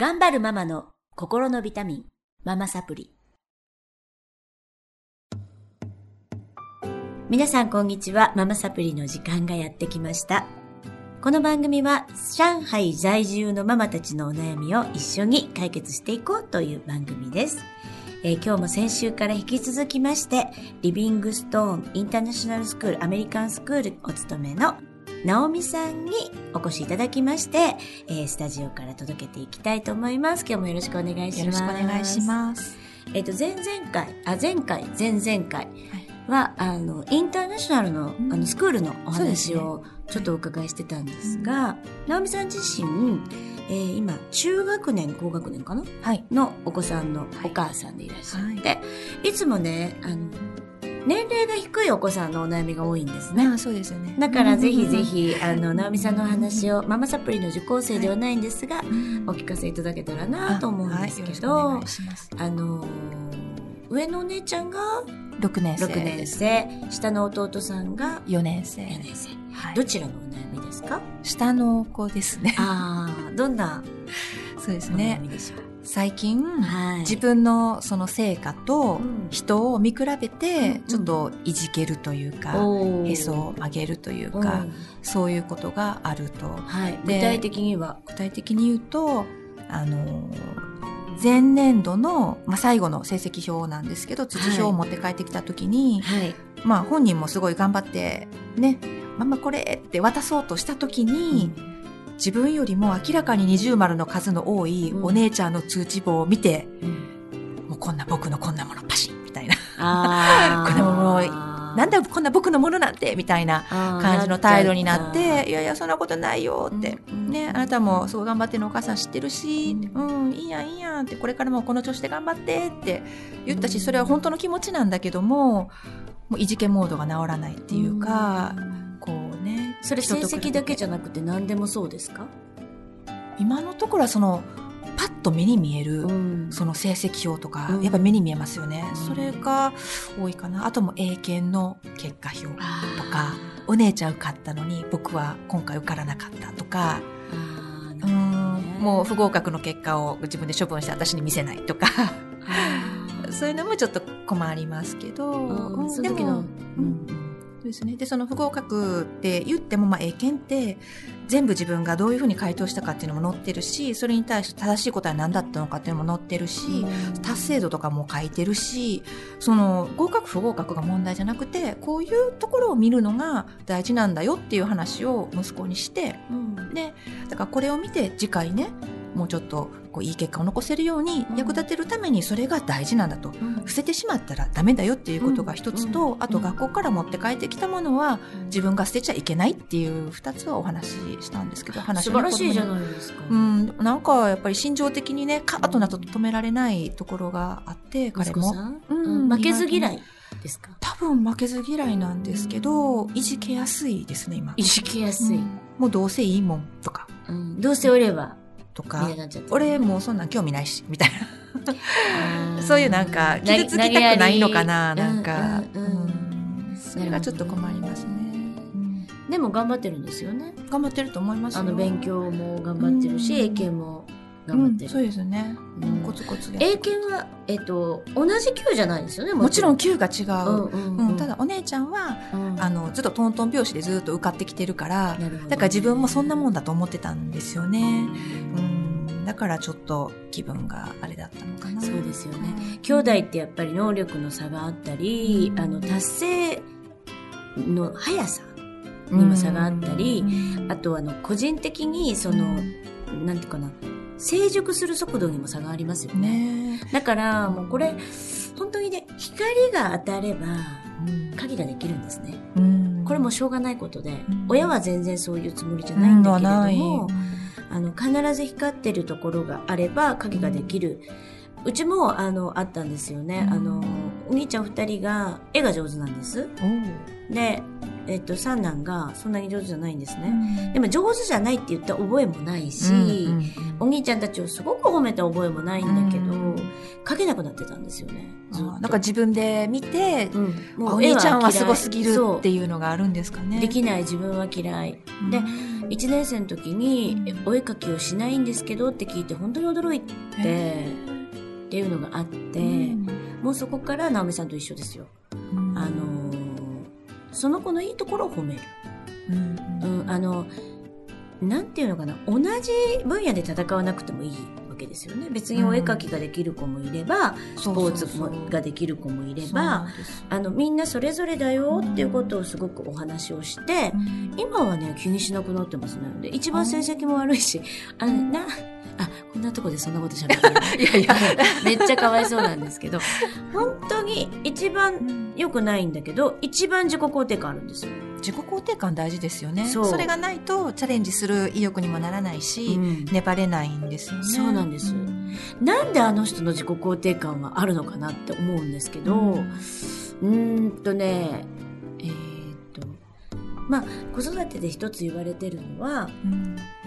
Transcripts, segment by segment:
頑張るママの心のビタミン、ママサプリ。皆さんこんにちは。ママサプリの時間がやってきました。この番組は上海在住のママたちのお悩みを一緒に解決していこうという番組です。えー今日も先週から引き続きまして、リビングストーンインターナショナルスクールアメリカンスクールお勤めのナオミさんにお越しいただきまして、えースタジオから届けていきたいと思います。今日もよろしくお願いします。よろしくお願いします。えっ、と、前々回、あ、前回、前々回は、あの、インターナショナルの、うんあの、スクールのお話をちょっとお伺いしてたんですが、直美さん自身、えー今、中学年、高学年かな？はい。のお子さんのお母さんでいらっしゃって、い、つもね、あの、年齢が低いお子さんのお悩みが多いんですね。ああ、そうですよね。だからぜひぜひ、あの、直美さんのお話を、ママサプリの受講生ではないんですが、うん、お聞かせいただけたらなと思うんですけど。あのー上のお姉ちゃんが6年生。6年生、下の弟さんが4年生。4年生。はいどちらのお悩みですか？下の子ですね。ああ、どんなそうですね。最近、はい。自分のその成果とうん人を見比べうんて、ちょっといじけるというか、おーへそを曲げるといううんか、そういうことがあると。はい。具で体的には、具体的に言うと、あの、前年度の、まあ、最後の成績表なんですけど、土表を持って帰ってきた時に、はい。まあ本人もすごい頑張って、ね、ママこれって渡そうとした時に、自分よりも明らかに二重丸の数の多いうんお姉ちゃんの通知簿を見て、うんもうこんな僕のこんなものパシンみたいな。これももうななんだこんな僕のものなんてみたいな感じの態度になって、いやいやそんなことないよって。ね、あなたもそう頑張ってるのお母さん知ってるし、ううん、いいやんいいやんって、これからもこの調子で頑張ってって言ったし、それは本当の気持ちなんだけども、もういじけモードが治らないっていうか、こうね。それ成績だけじゃゃなくて何でもそうですか？今のところはその、パッと目に見える、ん。その成績表とか、うん。やっぱ目に見えますよね。うん。それが多いかな。あとも英検の結果表とか、お姉ちゃん受かったのに僕は今回受からなかったとか、うん、もう不合格の結果を自分で処分して私に見せないとか、そういうのもちょっと困りますけど、うん。うんでも、うんですね。で、その不合格って言っても、まあ、英検って、全部自分がどういうふうに回答したかっていうのも載ってるし、それに対して正しい答えは何だったのかっていうのも載ってるし、達成度とかも書いてるし、その合格不合格が問題じゃなくて、こういうところを見るのが大事なんだよっていう話を息子にして、うんで、だからこれを見て次回ね、もうちょっとこういい結果を残せるようにうん。役立てるためにそれが大事なんだと。うん。伏せてしまったらダメだよっていうことが一つと、うん。あと学校から持って帰ってきたものは自分が捨てちゃいけないっていう二つはお話ししたんですけど、話素晴らしいじゃないですか。うん、なんかやっぱり心情的にね、カーッとなると止められないところがあって、彼も。うん。うん。負けず嫌いですか？多分負けず嫌いなんですけど、いじけやすいですね、今。いじけやすい、うん。もうどうせいいもんとか、うん。どうせおれば、とか。俺もうそんなん興味ないし、みたいあな。ーそういうなんか、傷つきたくないのかな、なんか。うんうんそれがちょっと困りますね。うんでも頑張ってるんですよね。頑張ってると思いますよあの、勉強も頑張ってるし、うん英検も頑張ってる。うんそうですね。うんコツコツで。英検は、えっと、同じ級じゃないですよね、もちろん級級が違う。うんうんただ、お姉ちゃんは、うんあの、ずっとトントン拍子でずっと受かってきてるから、だから自分もそんなもんだと思ってたんですよね。ううんん。だからちょっと気分があれだったのかな。そうですよね。兄弟ってやっぱり能力の差があったり、うんあの、達成の速さにも差があったりうんあとあの、個人的にその、なんていうかな、成熟する速度にも差がありますよね。ねだから、もうこれ、本当にね、光が当たれば、うん鍵ができるんですね。うんこれもしょうがないことで、うん親は全然そういうつもりじゃないんだけれども、あの、必ず光ってるところがあれば鍵ができる。うちも、あの、あったんですよね。うん。あの、お兄ちゃん二人が絵が上手なんです。で、えっと、三男がそんなに上手じゃないんですね。うん。でも上手じゃないって言った覚えもないし、うんうんお兄ちゃんたちをすごく褒めた覚えもないんだけど、うん描けなくなってたんですよね。なんか自分で見て、うん、もあお兄ちゃんはすごすぎるっていうのがあるんですかね。できない。自分は嫌い。でうん。1年生の時にうんお絵描きをしないんですけどって聞いて本当に驚いて。へっていうのがあって、うんもうそこから直美さんと一緒ですよ。うんあのーその子のいいところを褒める。うんうん、あの、なんていうのかな、同じ分野で戦わなくてもいいわけですよね。別にお絵描きができる子もいれば、スポーツもができる子もいれば、あの、みんなそれぞれだよっていうことをすごくお話をして、今はね、気にしなくなってますね。で、一番成績も悪いし、あの、な、あ、こんなとこでそんなこと喋ってる。いやいや、めっちゃかわいそうなんですけど、本当に一番良くないんだけど、一番自己肯定感あるんですよ。自己肯定感大事ですよね。それがないとチャレンジする意欲にもならないし、粘れないんですよね。そうなんです。なんであの人の自己肯定感はあるのかなって思うんですけど、うーんとね、えーっと、まあ、子育てで一つ言われてるのは、うん。えー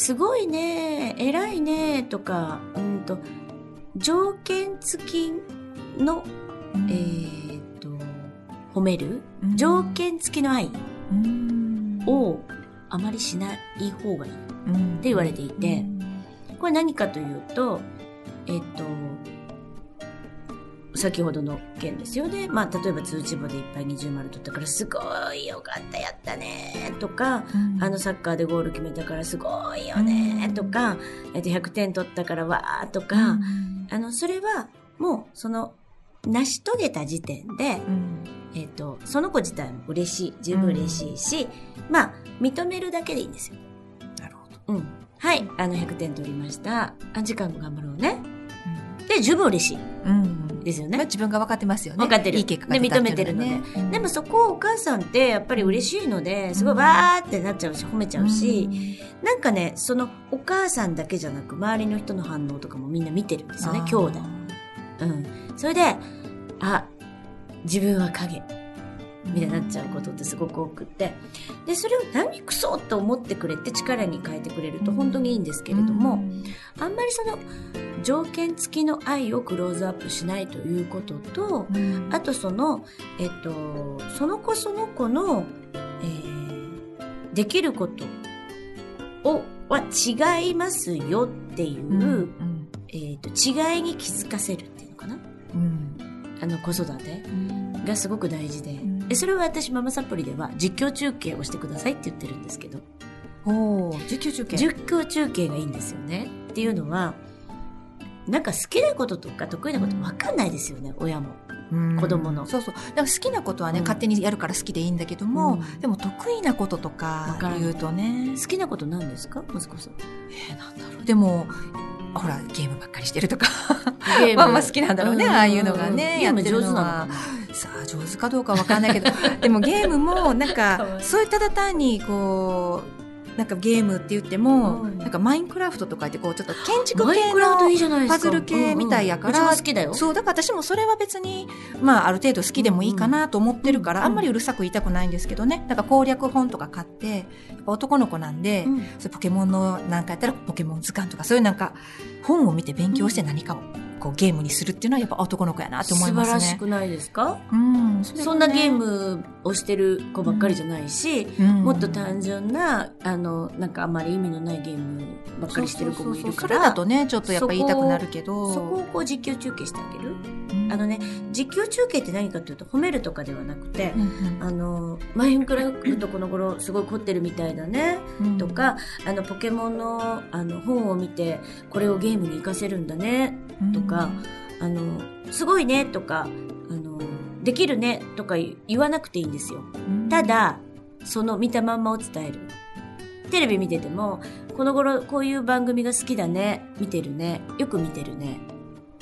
すごいね、偉いね、とか、うんと、条件付きの、えーっと、褒める？うん。条件付きの愛うん。をあまりしない方がいいっうんて言われていて、これ何かというと、えっと、先ほどの件ですよね。まあ、例えば通知簿でいっぱい二重丸取ったから、すごいよかった、やったね、とか、うんあのサッカーでゴール決めたからすごいよね、とか、えっと、100点取ったからわーとか、うんあの、それはもう、その、成し遂げた時点で、うんえっと、その子自体も嬉しい、十分嬉しいし、まあ、認めるだけでいいんですよ。なるほどうん。はい、あの100点取りました。あ、時間も頑張ろうね。で、十分嬉しい。うんですよね。まあ自分が分かってますよね分かってるいい結果が出たっていうのはねでもそこをお母さんってやっぱり嬉しいので、すごいわーってなっちゃうし、褒めちゃうし、なんかね、そのお母さんだけじゃなく、周りの人の反応とかもみんな見てるんですよね、兄弟。うん。それで、あ、自分は影。みたいになっちゃうことってすごく多くって。で、それを何クソと思ってくれて力に変えてくれると本当にいいんですけれども、あんまりその条件付きの愛をクローズアップしないということと、うん。あとその、えっと、その子その子の、えーできることを、は違いますよっていう、うんえっと、違いに気づかせるっていうのかな。うん。あの子育てがすごく大事で、んでそれは私ママサプリでは実況中継をしてくださいって言ってるんですけど、おー実況中継。実況中継がいいんですよね。っていうのは、なんか好きなこととか得意なこと分かんないですよね、親も。うん。子供の。そうそう。だから好きなことはね、うん。勝手にやるから好きでいいんだけども、うん。でも得意なこととわか言うとね。好きなこと何ですか？息子さん。えーなんだろう。でもほらゲームばっかりしてるとか。ゲーム。まあまあ好きなんだろうねん。ああいうのがねゲーム上手なのかなさあ上手かどうかわかんないけど でもゲームもなんかそういっただ単にこうなんかゲームって言っても、うんなんかマインクラフトとか言ってこうちょっと建築系の。パズル系みたいやからうんうんうちも好きだよ。そうだから私もそれは別にまあある程度好きでもいいかなと思ってるから、うんあんまりうるさく言いたくないんですけどね。だから攻略本とか買ってやっぱ男の子なんで、うん。そポケモンのなんかやったらポケモン図鑑とかそういうなんか本を見て勉強して何かをこうゲームにするっていうのはやっぱ男の子やなって思いますね。素晴らしくないですか？うん、そねそんなゲームをしてる子ばっかりじゃないし、うんもっと単純な、あの、なんかあんまり意味のないゲームばっかりしてる子もいるそうそうそうから、それだとねちょっとやっぱ言いたくなるけどそこをこう実況中継してあげる。うんあのね、実況中継って何かというと褒めるとかではなくて、うんあの、マインクラフトこの頃すごい凝ってるみたいだね。うんとか、あの、ポケモンの、あの、本を見て、これをゲームに活かせるんだね。とか、あの、すごいね、とか、あの、できるね、とか言わなくていいんですよ。うんただ、その見たまんまを伝える。テレビ見てても、この頃こういう番組が好きだね、見てるね、よく見てるね、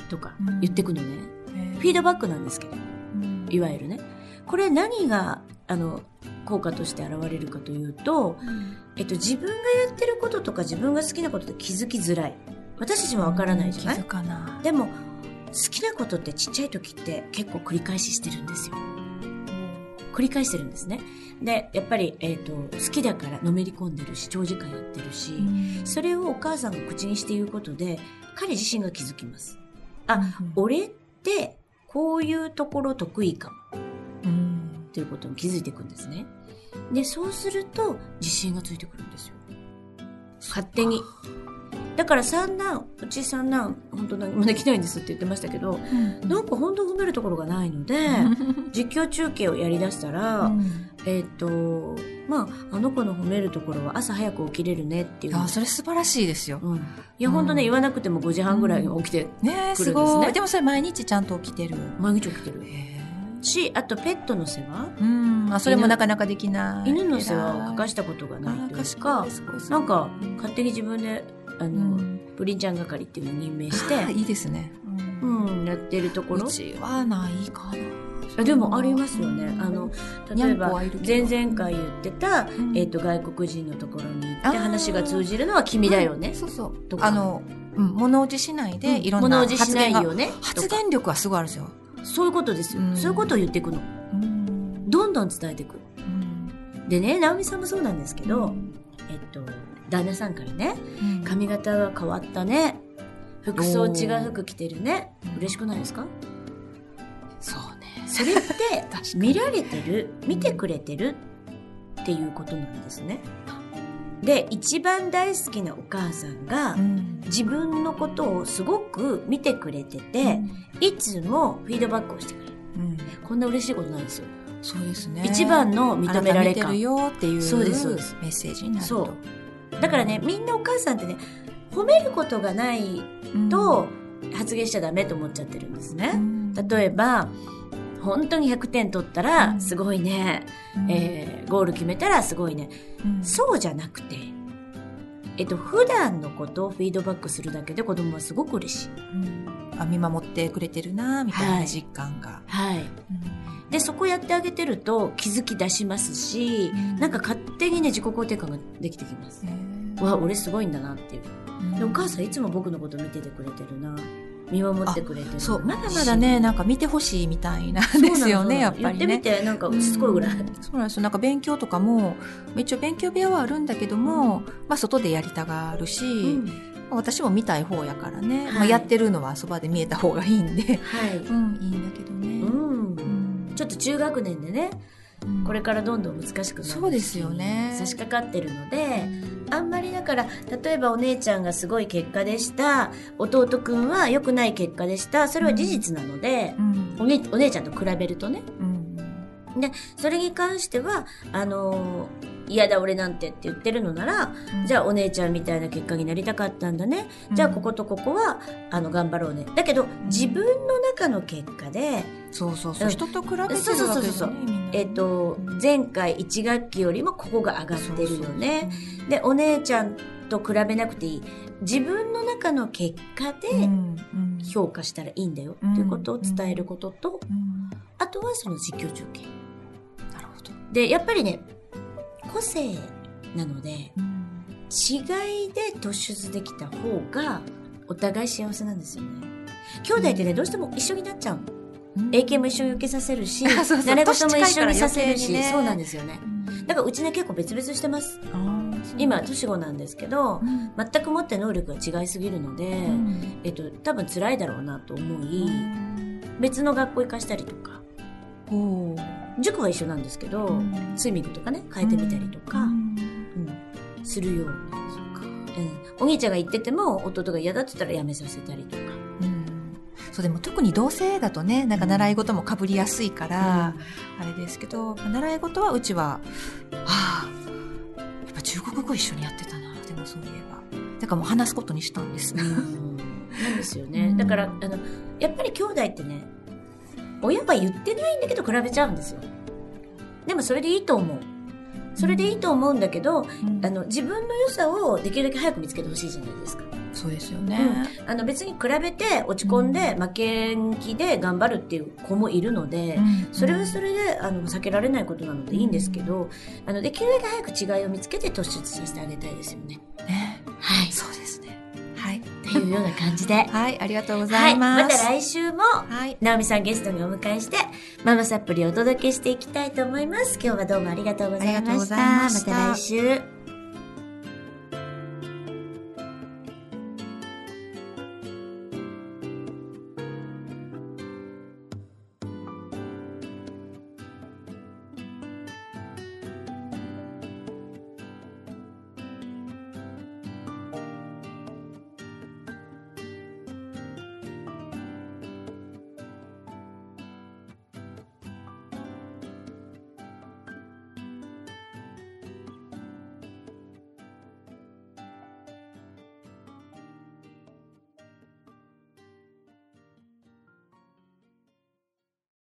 とかうん言ってくのね。フィードバックなんですけど、うんいわゆるね。これ何が、あの、効果として現れるかというと、えっと、自分がやってることとか自分が好きなことで気づきづらい。私たちもわからないじゃない？気づかないでも、好きなことってちっちゃい時って結構繰り返ししてるんですよ。繰り返してるんですね。で、やっぱり、えっ、と、好きだからのめり込んでるし、長時間やってるし、それをお母さんが口にして言うことで、彼自身が気づきます。あ、俺って、こういうところ得意かも。うんということに気づいていくんですね。で、そうすると自信がついてくるんですよ。勝手に。だから三男、うち三男、本当何もできないんですって言ってましたけど、なんか本当褒めるところがないので、実況中継をやりだしたら、うんえっ、と、まあ、あの子の褒めるところは朝早く起きれるねっていうのあそれ素晴らしいですよ。うん、いや、本当ね、言わなくても5時半ぐらいに起きて、ねえ、来るんですねすごい。でもそれ毎日ちゃんと起きてる。毎日起きてる。へし、あとペットの世話えうん。あ、それもなかなかできない。犬の世話を欠かしたことがないというか、なんか、勝手に自分で、あの、うんプリンちゃん係っていうのを任命して、あいいですね。うん、やってるところう。ちはないかな。あでもありますよね。あの、例えば前々回言ってた、んえっ、と、外国人のところに行って話が通じるのは君だよね。そうそう。とかあの、うん、物おじしないで、いろんな物おじし発言がないよね。発言力はすごいあるんですよ。そういうことですよ、うんそういうことを言っていくの。うんどんどん伝えていく。うんでね、直美さんもそうなんですけど、えっと、旦那さんからね、うん髪型が変わったね。服装違う服着てるね。嬉しくないですか？そうね。それって 見られてる、見てくれてるっていうことなんですね。で、一番大好きなお母さんがうん自分のことをすごく見てくれてて、いつもフィードバックをしてくれる。うんこんな嬉しいことないですよ。そうですね。一番の認められ感る。よっていうメッセージになると。そうだからね、みんなお母さんってね、褒めることがないうんと発言しちゃダメと思っちゃってるんですうね。ん例えば、本当に100点取ったうらんすごいね、うんえーゴール決めたらすごいね。うんそうじゃなくて、えっと、普段のことをフィードバックするだけで子供はすごく嬉しい。うんあ見守ってくれてるなみたいはない実感が。はい。うんで、そこやってあげてると気づき出しますし、なんか勝手にね、自己肯定感ができてきます。へーわ、俺すごいんだなっていう。でお母さんいつも僕のこと見ててくれてるな。見守ってくれて。そう、まだまだね、なんか見てほしいみたいなんですよね、やっぱりね。言ってみて、なんかしつこいぐらい。そうなんですよ。なんか勉強とかも、一応勉強部屋はあるんだけども、まあ外でやりたがるし、うん私も見たい方やからね、はいまあやってるのはそばで見えた方がいいんで、はい。うん、いいんだけどね。うん。うんちょっと中学年でね、うん。これからどんどん難しくなそうですよね。差し掛かってるので、あんまりだから、例えばお姉ちゃんがすごい結果でした、弟くんは良くない結果でした、それは事実なので、うん。お姉お姉ちゃんと比べるとね、うん。それに関しては、あのー嫌だ俺なんてって言ってるのなら、じゃあお姉ちゃんみたいな結果になりたかったんだね。じゃあこことここは、あの、頑張ろうね。だけど、自分の中の結果で、そうそうそう、うん人と比べてるわけそうそうそうえっ、と、前回1学期よりもここが上がってるよね。で、お姉ちゃんと比べなくていい。自分の中の結果うんでうん評価したらいいんだよ。うんっていうことを伝えることと、うんあとはその実況中継。なるほど。で、やっぱりね、個性なので、うん。違いで突出できた方がお互い幸せなんですよね。兄弟ってね、どうしても一緒になっちゃうの。英検も一緒に受けさせるし、習い事も一緒にさせるし、ね。そうなんですよね。だからうちね結構別々してます。今、年子なんですけど、うん。全く持って能力が違いすぎるので、うん。えっと、多分辛いだろうなと思い、別の学校行かしたりとか、塾は一緒なんですけど、うん。スイミングとかね、変えてみたりとか、うん。うん。するように。うん、お兄ちゃんが言ってても弟が嫌だって言ったらやめさせたりとか。うん。そうでも特に同性だとねなんか習い事もかぶりやすいから、あれですけど習い事はうちはああやっぱ中国語一緒にやってたなでもそういえば。だからもう話すことにしたんです、うん。なんですよね。うん。だから、あの、やっぱり兄弟ってね、親は言ってないんだけど比べちゃうんですよ。でもそれでいいと思う。それでいいと思うんだけど、うんあの、自分の良さをできるだけ早く見つけてほしいじゃないですか。そうですよね、あの、別に比べて落ち込んで負けん気で頑張るっていう子もいるので、うんそれはそれで、あの、避けられないことなのでいいんですけど、あの、できるだけ早く違いを見つけて突出させてあげたいですよね。ねはい。そうですいうような感じで。はいありがとうござはいい。ます、また来週も、はいナオミさんゲストにお迎えして、ママサプリをお届けしていきたいと思います。今日はどうもありがとうございました。ありがとうございましたまた来週。